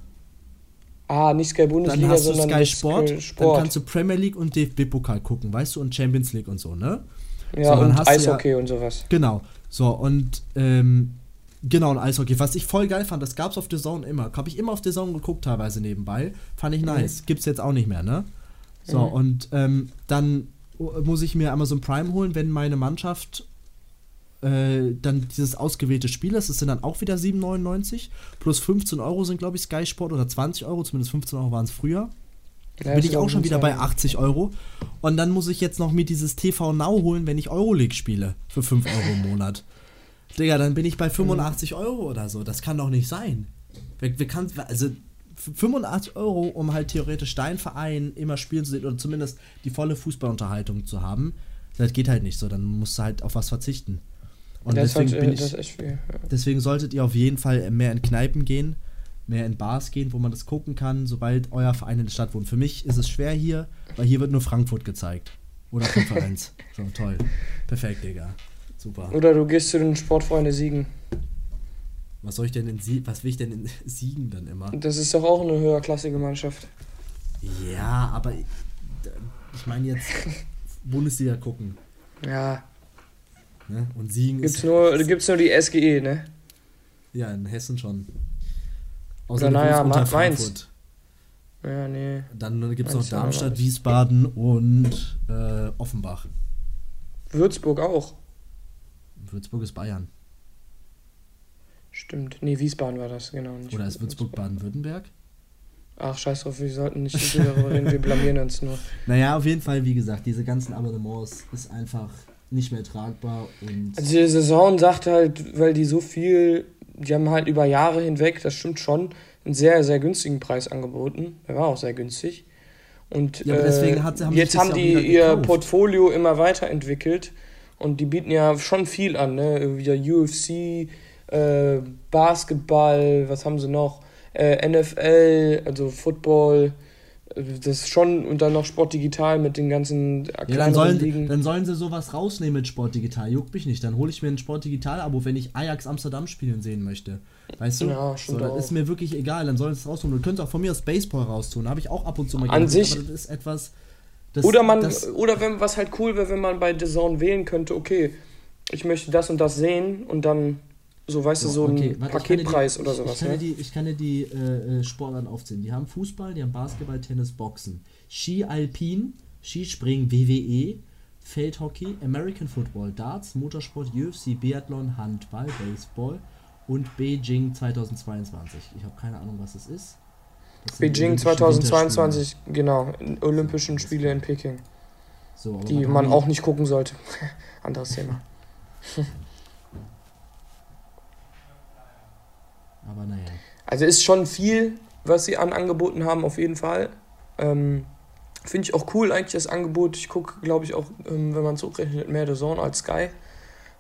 Ah, nicht Sky Bundesliga, dann hast du Sky Sport, Sport, dann kannst du Premier League und DFB-Pokal gucken, weißt du, und Champions League und so, ne? Ja, so, und Eishockey ja, und sowas. Genau. So, und ähm, genau, ein Eishockey. Was ich voll geil fand, das gab's auf The Zone immer. Habe ich immer auf The Zone geguckt, teilweise nebenbei. Fand ich nice. Mhm. Gibt's jetzt auch nicht mehr, ne? So, mhm. und ähm, dann muss ich mir Amazon Prime holen, wenn meine Mannschaft äh, dann dieses ausgewählte Spiel ist. Das sind dann auch wieder 7,99. Plus 15 Euro sind, glaube ich, Sky Sport oder 20 Euro, zumindest 15 Euro waren es früher. Ja, bin ich auch schon wieder bei 80 Euro. Und dann muss ich jetzt noch mir dieses TV Now holen, wenn ich Euroleague spiele. Für 5 Euro im Monat. Digga, dann bin ich bei 85 Euro oder so. Das kann doch nicht sein. Wir, wir kann, also 85 Euro, um halt theoretisch deinen Verein immer spielen zu sehen oder zumindest die volle Fußballunterhaltung zu haben. Das geht halt nicht so. Dann musst du halt auf was verzichten. Und deswegen, halt, bin ich, deswegen solltet ihr auf jeden Fall mehr in Kneipen gehen mehr in Bars gehen, wo man das gucken kann, sobald euer Verein in der Stadt wohnt. Für mich ist es schwer hier, weil hier wird nur Frankfurt gezeigt. Oder Konferenz. so, toll. Perfekt, Digga. Super. Oder du gehst zu den Sportfreunde Siegen. Was soll ich denn in Sie was will ich denn in Siegen dann immer? Das ist doch auch eine höherklassige Mannschaft. Ja, aber ich, ich meine jetzt Bundesliga gucken. Ja. Ne? Und Siegen gibt's ist. Nur, gibt's nur die SGE, ne? Ja, in Hessen schon. Außer naja, Mainz. Ja, nee. Dann gibt es noch Darmstadt, Wiesbaden und äh, Offenbach. Würzburg auch. Würzburg ist Bayern. Stimmt. Nee, Wiesbaden war das, genau. Oder ist Würzburg Baden-Württemberg? Ach, scheiß drauf, wir sollten nicht darüber reden, wir blamieren uns nur. Naja, auf jeden Fall, wie gesagt, diese ganzen Abonnements ist einfach nicht mehr tragbar. Und also die Saison sagt halt, weil die so viel die haben halt über Jahre hinweg, das stimmt schon, einen sehr, sehr günstigen Preis angeboten. Der war auch sehr günstig. Und ja, äh, hat, haben jetzt haben die ihr Portfolio immer weiterentwickelt und die bieten ja schon viel an, ne? Wieder UFC, äh, Basketball, was haben sie noch? Äh, NFL, also Football, das ist schon und dann noch Sport Digital mit den ganzen ja, dann sollen, Ligen. Dann sollen sie sowas rausnehmen mit Sport Digital. Juckt mich nicht. Dann hole ich mir ein Sport Digital-Abo, wenn ich Ajax Amsterdam spielen sehen möchte. Weißt du? Ja, so, das ist mir wirklich egal. Dann sollen sie es rausholen. Du könntest auch von mir aus Baseball raustun. Habe ich auch ab und zu mal An sich. Aber das ist etwas. Das, oder man, das, oder wenn was halt cool wäre, wenn man bei The Zone wählen könnte, okay, ich möchte das und das sehen und dann so, weißt du, so okay. ein Warte, Paketpreis die, oder sowas. Ich, kann ne? die, ich kann dir die äh, äh, Sportarten aufzählen. Die haben Fußball, die haben Basketball, Tennis, Boxen, Ski Alpin, Skispringen, WWE, Feldhockey, American Football, Darts, Motorsport, UFC, Biathlon, Handball, Baseball und Beijing 2022. Ich habe keine Ahnung, was es ist. Beijing 2022, genau, Olympischen Spiele in Peking. So, die man auch nicht gucken sollte. Anderes Thema. Aber naja. Also ist schon viel, was sie an Angeboten haben, auf jeden Fall. Ähm, Finde ich auch cool eigentlich das Angebot. Ich gucke, glaube ich, auch, ähm, wenn man zurückrechnet, mehr The Zone als Sky.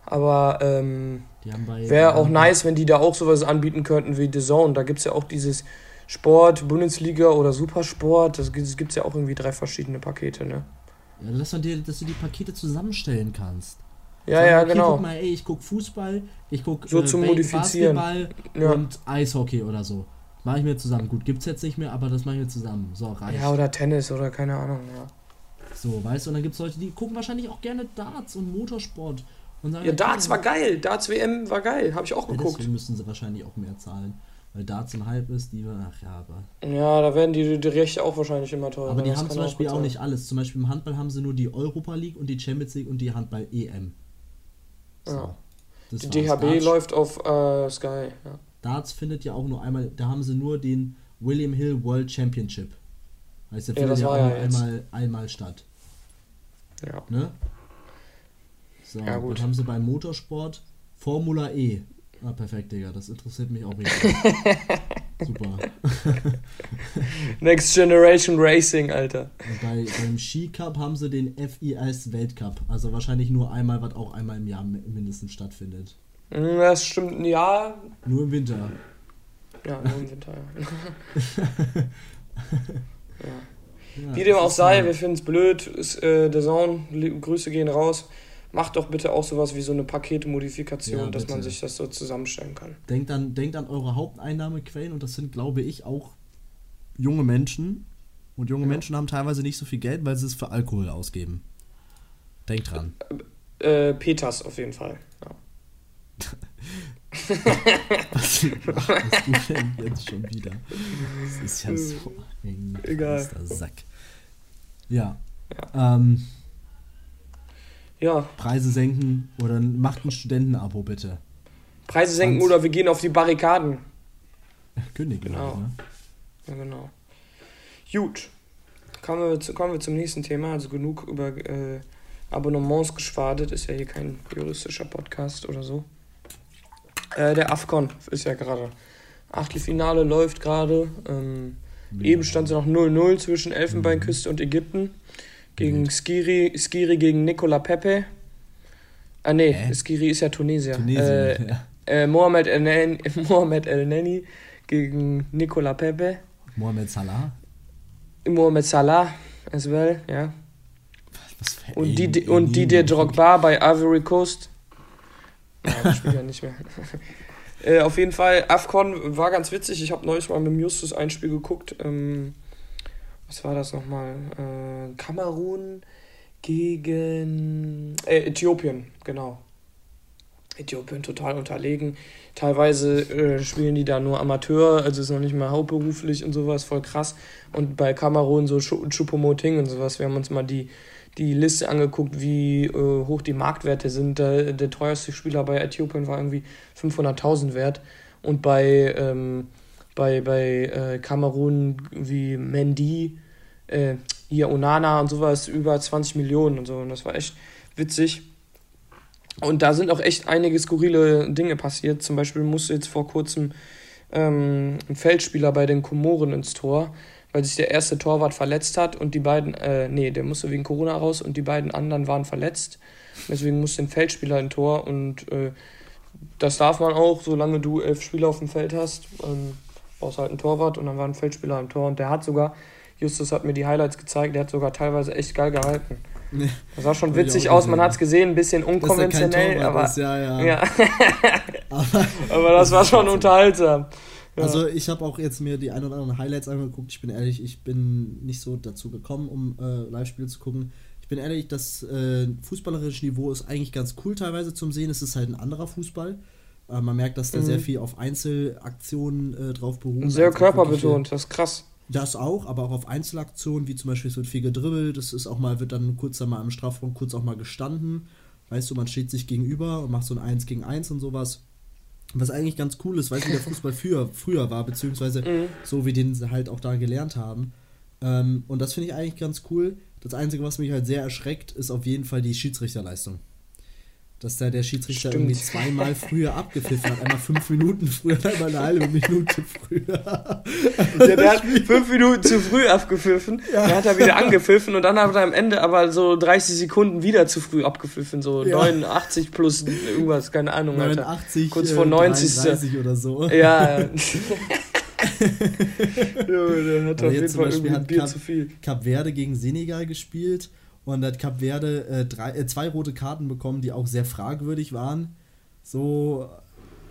Aber ähm, wäre auch nice, wenn die da auch sowas anbieten könnten wie The Zone. Da gibt es ja auch dieses Sport, Bundesliga oder Supersport. Das gibt es ja auch irgendwie drei verschiedene Pakete, ne? Ja, dass du, dir, dass du die Pakete zusammenstellen kannst. Ja, ja, okay, genau. Guck mal, ey, ich guck Fußball, ich guck so äh, zum Modifizieren. Basketball ja. und Eishockey oder so. Mache ich mir zusammen. Gut, gibt's jetzt nicht mehr, aber das mache ich mir zusammen. So, reicht. Ja, oder Tennis oder keine Ahnung, ja. So, weißt du, und dann gibt es Leute, die gucken wahrscheinlich auch gerne Darts und Motorsport. Und sagen, ja, Darts war geil. Darts WM war geil. Habe ich auch ja, geguckt. Deswegen müssen sie wahrscheinlich auch mehr zahlen. Weil Darts ein Hype ist, die, ach ja, aber. Ja, da werden die, die Rechte auch wahrscheinlich immer teurer. Aber die haben zum Beispiel auch, auch nicht alles. Zum Beispiel im Handball haben sie nur die Europa League und die Champions League und die Handball EM. So. Die DHB Darts, läuft auf äh, Sky. Ja. Darts findet ja auch nur einmal, da haben sie nur den William Hill World Championship. Heißt, der ja, findet ja, ja einmal, einmal statt. Ja. Ne? So, ja, gut. dann haben sie beim Motorsport Formula E. Ah, perfekt, Digga. Das interessiert mich auch richtig. Super. Next Generation Racing, Alter. Bei, beim Skicup haben sie den FIS Weltcup. Also wahrscheinlich nur einmal, was auch einmal im Jahr mindestens stattfindet. Hm, das stimmt, ja. Nur im Winter. Ja, nur im Winter, ja. ja. Ja, Wie dem auch sei, wir finden es blöd. Ist, äh, der Zone, Grüße gehen raus. Macht doch bitte auch sowas wie so eine Paketmodifikation, ja, dass man sich das so zusammenstellen kann. Denkt an, denkt an eure Haupteinnahmequellen und das sind, glaube ich, auch junge Menschen. Und junge ja. Menschen haben teilweise nicht so viel Geld, weil sie es für Alkohol ausgeben. Denkt dran. Äh, äh Peters auf jeden Fall. Ja. was, machst du denn jetzt schon wieder? Das ist ja so ein Egal. Sack. Ja. Ja. Ähm, ja. Preise senken oder macht ein Studentenabo bitte. Preise senken Hans. oder wir gehen auf die Barrikaden. Kündigen. Genau. Ne? Ja, genau. Gut. Kommen wir, zu, kommen wir zum nächsten Thema. Also genug über äh, Abonnements geschwadet. Ist ja hier kein juristischer Podcast oder so. Äh, der AFCON ist ja gerade. Achtelfinale läuft gerade. Ähm, eben stand es noch 0-0 zwischen Elfenbeinküste und Ägypten. Gegen Skiri, Skiri gegen Nicola Pepe. Ah, nee, äh? Skiri ist ja Tunesier. Tunesien, äh, ja. Äh, Mohamed El, Neni, Mohamed El Neni gegen Nicola Pepe. Mohamed Salah. Mohamed Salah as well, ja. und, die, und Didier Drogba bei Ivory Coast. Ja, das spielt ja nicht mehr. äh, auf jeden Fall, AFCON war ganz witzig. Ich habe neulich mal mit Justus ein Spiel geguckt. Ähm, was war das nochmal? Äh, Kamerun gegen äh, Äthiopien, genau. Äthiopien total unterlegen. Teilweise äh, spielen die da nur Amateur, also ist noch nicht mal hauptberuflich und sowas, voll krass. Und bei Kamerun so Chupomoting und sowas, wir haben uns mal die, die Liste angeguckt, wie äh, hoch die Marktwerte sind. Der, der teuerste Spieler bei Äthiopien war irgendwie 500.000 wert. Und bei ähm, bei, bei äh, Kamerun wie Mendy, äh, hier Onana und sowas, über 20 Millionen und so. Und das war echt witzig. Und da sind auch echt einige skurrile Dinge passiert. Zum Beispiel musste jetzt vor kurzem ähm, ein Feldspieler bei den Komoren ins Tor, weil sich der erste Torwart verletzt hat und die beiden, äh, nee, der musste wegen Corona raus und die beiden anderen waren verletzt. Deswegen musste ein Feldspieler ein Tor und äh, das darf man auch, solange du elf Spieler auf dem Feld hast. Ähm, brauchst halt einen Torwart und dann war ein Feldspieler im Tor und der hat sogar, Justus hat mir die Highlights gezeigt, der hat sogar teilweise echt geil gehalten. Nee, das sah schon witzig aus, man hat es gesehen, ein bisschen unkonventionell, aber, ist, ja, ja. ja. aber, aber, das war schon unterhaltsam. Also ich habe auch jetzt mir die ein oder anderen Highlights angeguckt. Ich bin ehrlich, ich bin nicht so dazu gekommen, um äh, Live-Spiele zu gucken. Ich bin ehrlich, das äh, fußballerische Niveau ist eigentlich ganz cool teilweise zum Sehen. Es ist halt ein anderer Fußball. Äh, man merkt, dass da mhm. sehr viel auf Einzelaktionen äh, drauf beruht. Sehr körperbetont, das ist krass. Das auch, aber auch auf Einzelaktionen, wie zum Beispiel es wird viel gedribbelt, das ist auch mal, wird dann kurz einmal im Strafraum kurz auch mal gestanden. Weißt du, man steht sich gegenüber und macht so ein 1 gegen 1 und sowas. Was eigentlich ganz cool ist, weil wie der Fußball früher, früher war, beziehungsweise mhm. so wie den sie halt auch da gelernt haben. Ähm, und das finde ich eigentlich ganz cool. Das Einzige, was mich halt sehr erschreckt, ist auf jeden Fall die Schiedsrichterleistung dass da der Schiedsrichter Stimmt. irgendwie zweimal früher abgepfiffen hat. Einmal fünf Minuten früher, einmal eine halbe Minute früher. Ja, der hat fünf Minuten zu früh abgepfiffen. Ja. Dann hat er wieder angepfiffen und dann hat er am Ende aber so 30 Sekunden wieder zu früh abgepfiffen. So ja. 89 plus irgendwas, keine Ahnung. 89, Alter. Kurz vor 90. 30 oder so. Ja. ja, der hat auf jeden Fall irgendwie Bier Cap, zu viel. Cap Verde gegen Senegal gespielt und hat Cap Verde äh, drei, äh, zwei rote Karten bekommen, die auch sehr fragwürdig waren. So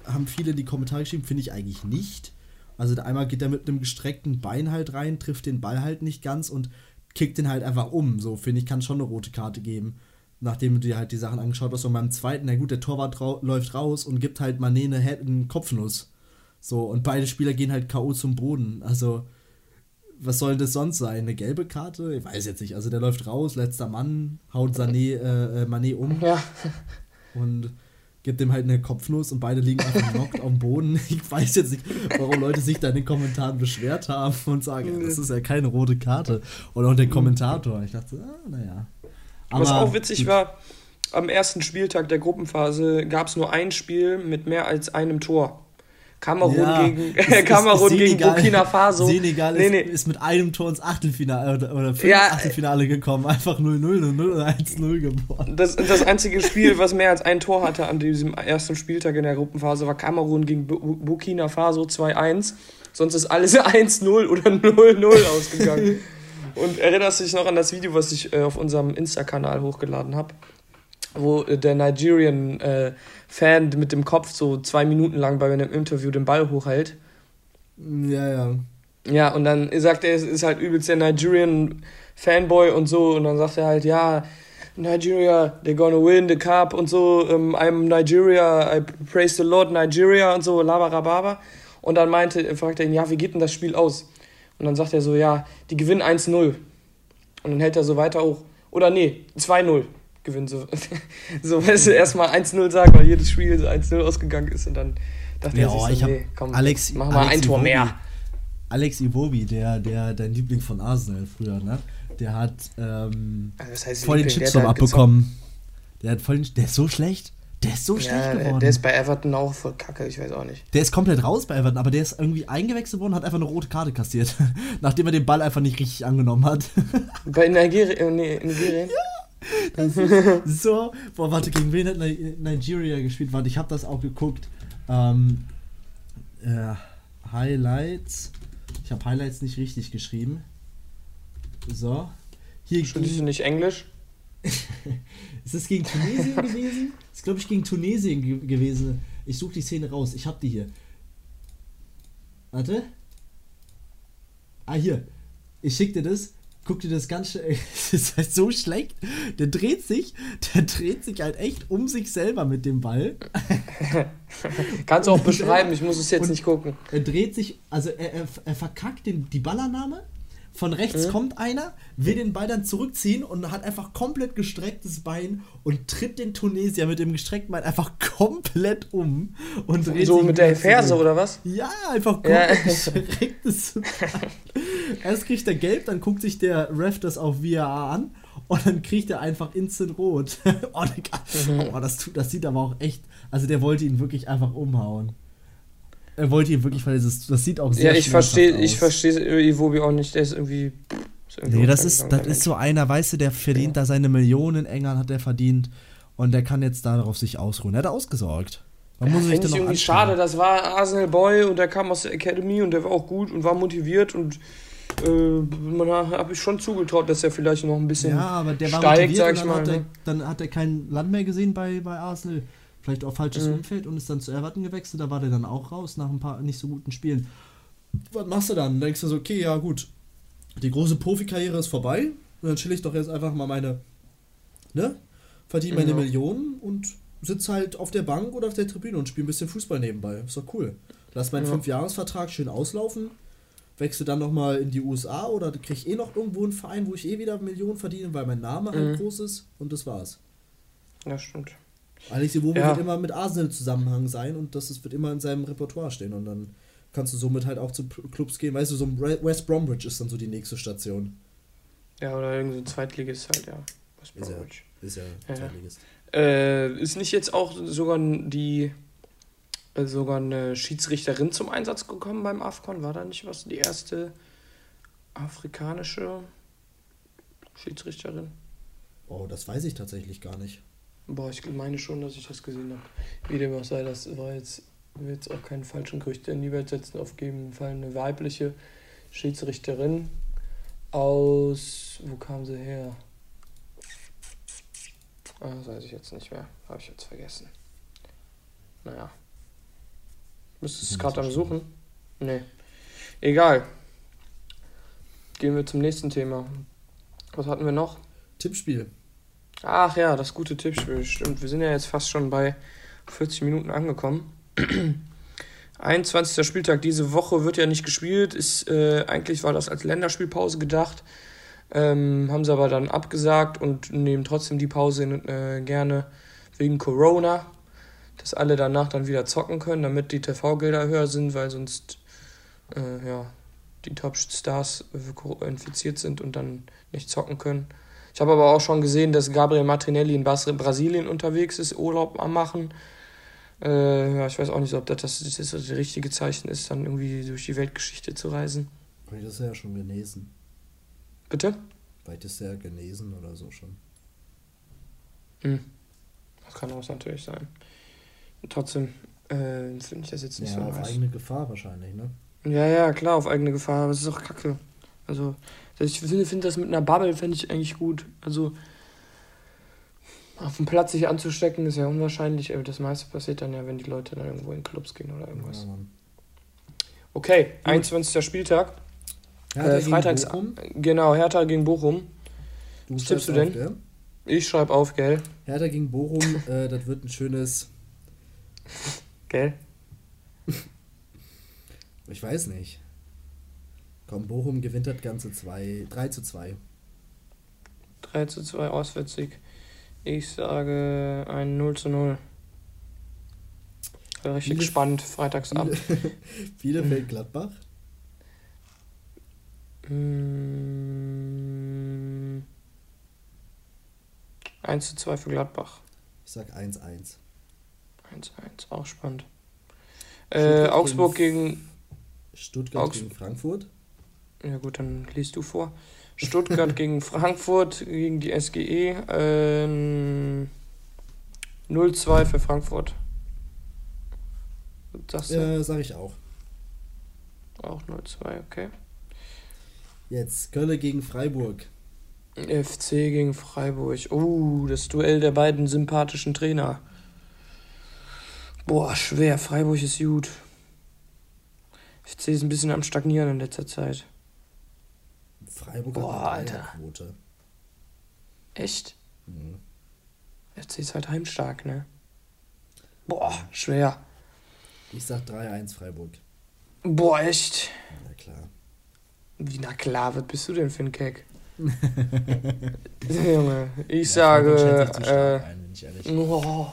haben viele in die Kommentare geschrieben, finde ich eigentlich nicht. Also einmal geht er mit einem gestreckten Bein halt rein, trifft den Ball halt nicht ganz und kickt den halt einfach um. So finde ich, kann schon eine rote Karte geben. Nachdem du dir halt die Sachen angeschaut hast. Und beim zweiten, na gut, der Torwart ra läuft raus und gibt halt Mané eine, eine Kopfnuss. So, und beide Spieler gehen halt K.O. zum Boden. Also, was soll das sonst sein? Eine gelbe Karte? Ich weiß jetzt nicht. Also der läuft raus, letzter Mann, haut Sané, äh, äh, Mané um ja. und gibt ihm halt eine Kopfnuss und beide liegen einfach knockt am Boden. Ich weiß jetzt nicht, warum Leute sich da in den Kommentaren beschwert haben und sagen, das ist ja keine rote Karte. Oder auch der Kommentator. Ich dachte, ah, naja. Was auch witzig gut. war, am ersten Spieltag der Gruppenphase gab es nur ein Spiel mit mehr als einem Tor. Kamerun ja, gegen Kamerun gegen Burkina Faso. Senegal nee, nee. Ist, ist, mit einem Tor ins Achtelfinale oder, oder ja, Achtelfinale gekommen. Einfach 0-0, 0-0 oder 1-0 geworden. Das, das einzige Spiel, was mehr als ein Tor hatte an diesem ersten Spieltag in der Gruppenphase, war Kamerun gegen Burkina Faso 2-1. Sonst ist alles 1-0 oder 0-0 ausgegangen. Und erinnerst du dich noch an das Video, was ich äh, auf unserem Insta-Kanal hochgeladen habe? Wo äh, der Nigerian äh, Fan mit dem Kopf so zwei Minuten lang bei einem Interview den Ball hochhält. Ja, ja. Ja, und dann sagt er, es ist halt übelst der Nigerian Fanboy und so. Und dann sagt er halt, ja, Nigeria, they're gonna win the cup und so. Um, I'm Nigeria, I praise the Lord Nigeria und so, labarababa. Und dann meinte, fragt er ihn, ja, wie geht denn das Spiel aus? Und dann sagt er so, ja, die gewinnen 1-0. Und dann hält er so weiter hoch. Oder nee, 2-0 gewinnen so. so, weißt du, erstmal 1-0 sagen, weil jedes Spiel so 1-0 ausgegangen ist und dann dachte ja, er sich so, nee, komm, Alex, mach mal Alex ein Tor mehr. Alex Iwobi, der, der, dein Liebling von Arsenal früher, ne? Der hat ähm, also voll den Shitstorm abbekommen. Der hat voll den, der ist so schlecht. Der ist so ja, schlecht geworden. Der ist bei Everton auch voll kacke, ich weiß auch nicht. Der ist komplett raus bei Everton, aber der ist irgendwie eingewechselt worden und hat einfach eine rote Karte kassiert. Nachdem er den Ball einfach nicht richtig angenommen hat. Bei Nigeria? Nee, Nigeria? Ja. Das ist so. Boah, warte, gegen wen hat Nigeria gespielt? Warte, ich habe das auch geguckt. Ähm, äh, Highlights. Ich habe Highlights nicht richtig geschrieben. So. Hier Studierst du nicht Englisch? ist das gegen Tunesien gewesen? Das ist, glaube ich, gegen Tunesien ge gewesen. Ich suche die Szene raus. Ich habe die hier. Warte. Ah, hier. Ich schicke dir das. Guck dir das ganz schnell. Es ist halt so schlecht. Der dreht sich, der dreht sich halt echt um sich selber mit dem Ball. Kannst du auch beschreiben, ich muss es jetzt nicht gucken. Er dreht sich, also er, er, er verkackt den, die Ballannahme, von rechts mhm. kommt einer, will den Ball dann zurückziehen und hat einfach komplett gestrecktes Bein und tritt den Tunesier mit dem gestreckten Bein einfach komplett um und dreht So mit der Ferse oder was? Ja, einfach komplett ja. gestrecktes Bein. Erst kriegt er gelb, dann guckt sich der Ref das auf VAR an und dann kriegt er einfach instant rot. oh, mhm. oh, das, tut, das sieht aber auch echt, also der wollte ihn wirklich einfach umhauen. Er wollte ihn wirklich, weil das, das sieht auch sehr Ja, ich verstehe ich verstehe Iwobi auch nicht, der ist irgendwie. Ist irgendwie nee, das ist, das ist so einer, weißt du, der verdient ja. da seine Millionen, England hat er verdient und der kann jetzt darauf sich ausruhen. Er hat ausgesorgt. Man ja, muss sich dann irgendwie schade, das war Arsenal Boy und der kam aus der Academy und der war auch gut und war motiviert und äh, man habe ich schon zugetraut, dass er vielleicht noch ein bisschen ja, aber der war steigt, sag ich mal. Hat er, ne? dann hat er kein Land mehr gesehen bei, bei Arsenal vielleicht auch falsches mhm. Umfeld und ist dann zu Everton gewechselt. Da war der dann auch raus nach ein paar nicht so guten Spielen. Was machst du dann? Denkst du so, okay, ja gut, die große Profikarriere ist vorbei. Und dann chill ich doch jetzt einfach mal meine, ne? Verdiene meine ja. Millionen und sitze halt auf der Bank oder auf der Tribüne und spiele ein bisschen Fußball nebenbei. Ist doch cool. Lass meinen ja. Fünfjahresvertrag schön auslaufen. Wechsle dann nochmal in die USA oder kriege ich eh noch irgendwo einen Verein, wo ich eh wieder Millionen verdiene, weil mein Name halt mhm. halt groß ist und das war's. Ja, stimmt. Alex Iwobi ja. wird immer mit Arsenal Zusammenhang sein und das ist, wird immer in seinem Repertoire stehen und dann kannst du somit halt auch zu Clubs gehen. Weißt du, so ein West Bromwich ist dann so die nächste Station. Ja, oder irgendein so Zweitligist halt, ja. West Bromwich. Ist ja, ist ja, ja. Zweitligist. Äh, ist nicht jetzt auch sogar die äh, sogar eine Schiedsrichterin zum Einsatz gekommen beim AFCON? War da nicht was die erste afrikanische Schiedsrichterin? Oh, das weiß ich tatsächlich gar nicht. Boah, ich meine schon, dass ich das gesehen habe. Wie dem auch sei, das war jetzt, will jetzt auch keinen falschen Gerüchte in die Welt setzen. Auf jeden Fall eine weibliche Schiedsrichterin aus. Wo kam sie her? Ah, das weiß ich jetzt nicht mehr. Habe ich jetzt vergessen. Naja. Müsstest du es gerade am Suchen? Nee. Egal. Gehen wir zum nächsten Thema. Was hatten wir noch? Tippspiel. Ach ja, das gute Tippspiel, stimmt. Wir sind ja jetzt fast schon bei 40 Minuten angekommen. 21. Spieltag diese Woche wird ja nicht gespielt. Ist, äh, eigentlich war das als Länderspielpause gedacht. Ähm, haben sie aber dann abgesagt und nehmen trotzdem die Pause äh, gerne wegen Corona. Dass alle danach dann wieder zocken können, damit die TV-Gelder höher sind, weil sonst äh, ja, die Top-Stars infiziert sind und dann nicht zocken können. Ich habe aber auch schon gesehen, dass Gabriel Martinelli in Brasilien unterwegs ist, Urlaub am machen. Äh, ja, ich weiß auch nicht, ob das das, das das richtige Zeichen ist, dann irgendwie durch die Weltgeschichte zu reisen. Vielleicht ist er ja schon genesen. Bitte? Vielleicht ist er genesen oder so schon. Hm. Das kann auch natürlich sein. Trotzdem äh, finde ich das jetzt nicht Ja, so auf nice. eigene Gefahr wahrscheinlich, ne? Ja, ja, klar, auf eigene Gefahr, aber es ist auch kacke. Also, ich finde find das mit einer Bubble fände ich eigentlich gut. Also, auf dem Platz sich anzustecken ist ja unwahrscheinlich. aber Das meiste passiert dann ja, wenn die Leute dann irgendwo in Clubs gehen oder irgendwas. Ja. Okay, 21. Spieltag. Hertha Äh, freitags. Bochum. Genau, Hertha gegen Bochum. Du Was tippst du denn? auf? Ich schreibe auf, gell? Hertha gegen Bochum, äh, das wird ein schönes, Gell? ich weiß nicht. Komm, Bochum gewinnt das Ganze 2, 3 zu 2. 3 zu 2 Auswärtssieg. Ich sage ein 0 zu 0. Wäre Richtig Bielef- spannend, freitags ab. Bielefeld Gladbach. Mm, 1 zu 2 für Gladbach. Ich sag 1-1. 1 1, auch spannend. Äh, Augsburg gegen. Stuttgart Augs- gegen Frankfurt. Ja, gut, dann liest du vor. Stuttgart gegen Frankfurt, gegen die SGE. Ähm, 0-2 für Frankfurt. Du? Ja, sag ich auch. Auch 0-2, okay. Jetzt Köln gegen Freiburg. FC gegen Freiburg. Oh, das Duell der beiden sympathischen Trainer. Boah, schwer. Freiburg ist gut. FC ist ein bisschen am Stagnieren in letzter Zeit. Freiburg Boah, hat eine Alter. Dreierquote. Echt? Mhm. FC ist halt heimstark, ne? Boah, schwer. Ich sag 3-1 Freiburg. Boah, echt? Na klar. Wie, na klar, was bist du denn für ein Keck? Junge, ich Ja, sage. ich Äh, ein, bin ich ehrlich. oh,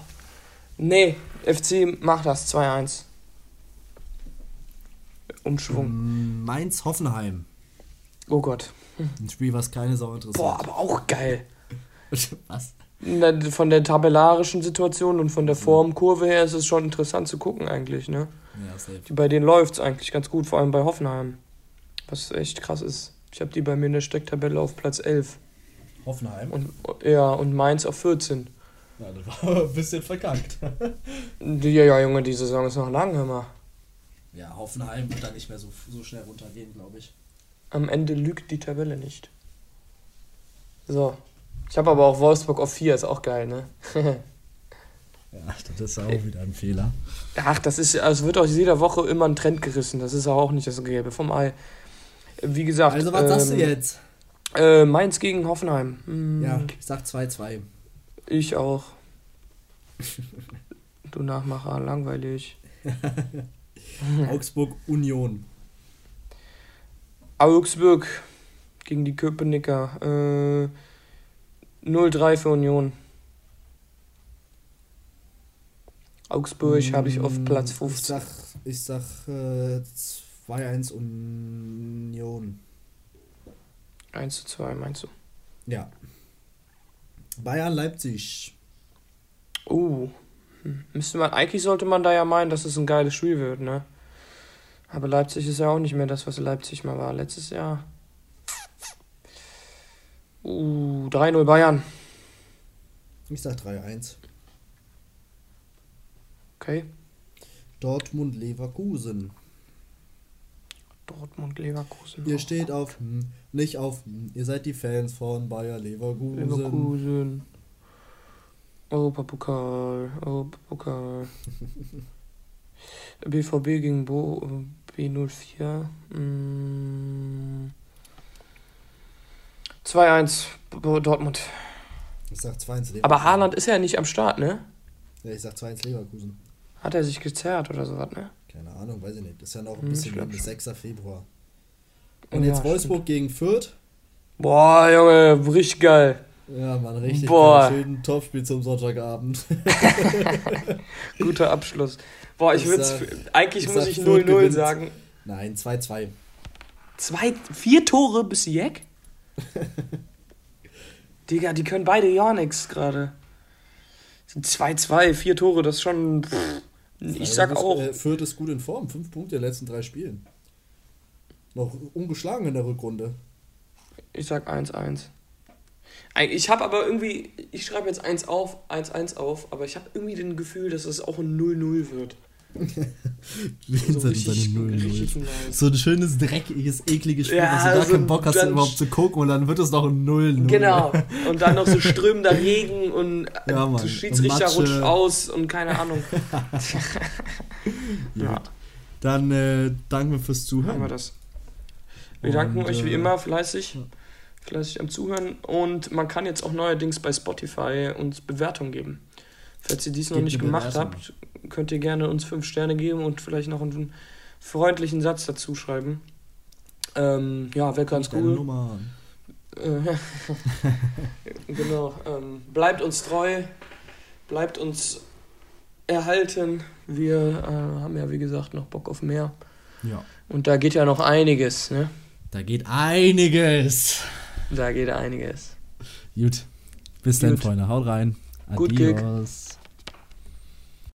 nee, FC macht das 2-1. Umschwung. Mm, Mainz Hoffenheim. Oh Gott. Ein Spiel, was keine Sau interessiert. Boah, aber auch geil. was? Na, Von der tabellarischen Situation und von der Formkurve her ist es schon interessant zu gucken eigentlich, ne? Ja, safe. Die, bei denen läuft es eigentlich ganz gut, vor allem bei Hoffenheim. Was echt krass ist. Ich habe die bei mir in der Stecktabelle auf Platz 11. Hoffenheim. Und, ja, und Mainz auf 14. Ja, das war ein bisschen verkackt. Ja, ja, Junge, die Saison ist noch lang, hör mal. Ja, Hoffenheim wird da nicht mehr so, so schnell runtergehen, glaube ich. Am Ende lügt die Tabelle nicht. So. Ich habe aber auch Wolfsburg auf 4, ist auch geil, ne? Ja, das ist auch wieder ein Fehler. Ach, das ist, also es wird auch jede Woche immer ein Trend gerissen. Das ist auch nicht das Gelbe vom Ei. Wie gesagt. Also, was sagst du ähm, jetzt? Äh, Mainz gegen Hoffenheim. Hm, Ja, ich sag 2-2. Ich auch. du Nachmacher, langweilig. Augsburg Union. Augsburg gegen die Köpenicker. Äh, 0-3 für Union. Augsburg habe ich auf Platz Mm, 15. Ich sag, ich sag äh, 2-1 Union. 1 zu 2, meinst du? Ja. Bayern Leipzig. Uh. Hm. Müsste man, eigentlich sollte man da ja meinen, dass es ein geiles Spiel wird, ne? Aber Leipzig ist ja auch nicht mehr das, was Leipzig mal war letztes Jahr. Uh, 3-0 Bayern. Ich sag 3-1. Okay. Dortmund Leverkusen. Dortmund, Leverkusen. Ihr steht auf hm, nicht auf hm. Ihr seid die Fans von Bayer Leverkusen. Leverkusen. Europapokal, Europapokal. BVB gegen Bo B04. Mm. 2-1 Bo- Dortmund. Ich sag 2-1 Leverkusen. Aber Haaland ist ja nicht am Start, ne? Ja, ich sag 2-1 Leverkusen. Hat er sich gezerrt oder sowas, ne? Keine Ahnung, weiß ich nicht. Das ist ja noch ein Hm, bisschen bis schon. 6. Februar. Und ja, jetzt Wolfsburg gegen Fürth. Boah, Junge, richtig geil. Ja, Mann, richtig Boah. Schönen Topspiel zum Sonntagabend. Guter Abschluss. Boah, ich Ich würde eigentlich ich muss ich Fürth 0-0 gewinnt. sagen. Nein, 2-2. Zwei, vier Tore bis Jack? Digga, die können beide ja nix gerade. Sind 2-2, vier Tore, das ist schon. Pff. Ich sag auch. Äh, Fürth ist gut in Form. Fünf Punkte in den letzten drei Spielen. Noch ungeschlagen in der Rückrunde. Ich sag 1-1. Ich habe aber irgendwie, ich schreibe jetzt 1 auf, 1-1 auf, aber ich habe irgendwie den Gefühl, dass es auch ein 0-0 wird. so, richtig, richtig nice. so ein schönes, dreckiges, ekliges Spiel, ja, dass du gar so keinen Bock hast, überhaupt zu gucken und dann wird es noch ein 0-0. Genau. Und dann noch so strömender Regen und ja, der Schiedsrichter rutscht aus und keine Ahnung. ja. Dann äh, danken wir fürs Zuhören. Wir das. Wir und, danken euch wie äh, immer fleißig. Fleißig am Zuhören. Und man kann jetzt auch neuerdings bei Spotify uns Bewertungen geben. Falls ihr dies noch nicht gemacht habt, könnt ihr gerne uns fünf Sterne geben und vielleicht noch einen freundlichen Satz dazu schreiben. Ähm, ja, wäre ganz cool. Nummer. Äh, genau. Ähm, bleibt uns treu, bleibt uns erhalten. Wir äh, haben ja, wie gesagt, noch Bock auf mehr. Ja. Und da geht ja noch einiges, ne? Da geht einiges. Da geht einiges. Gut. Bis dann, Freunde. Haut rein. Adios. Gut.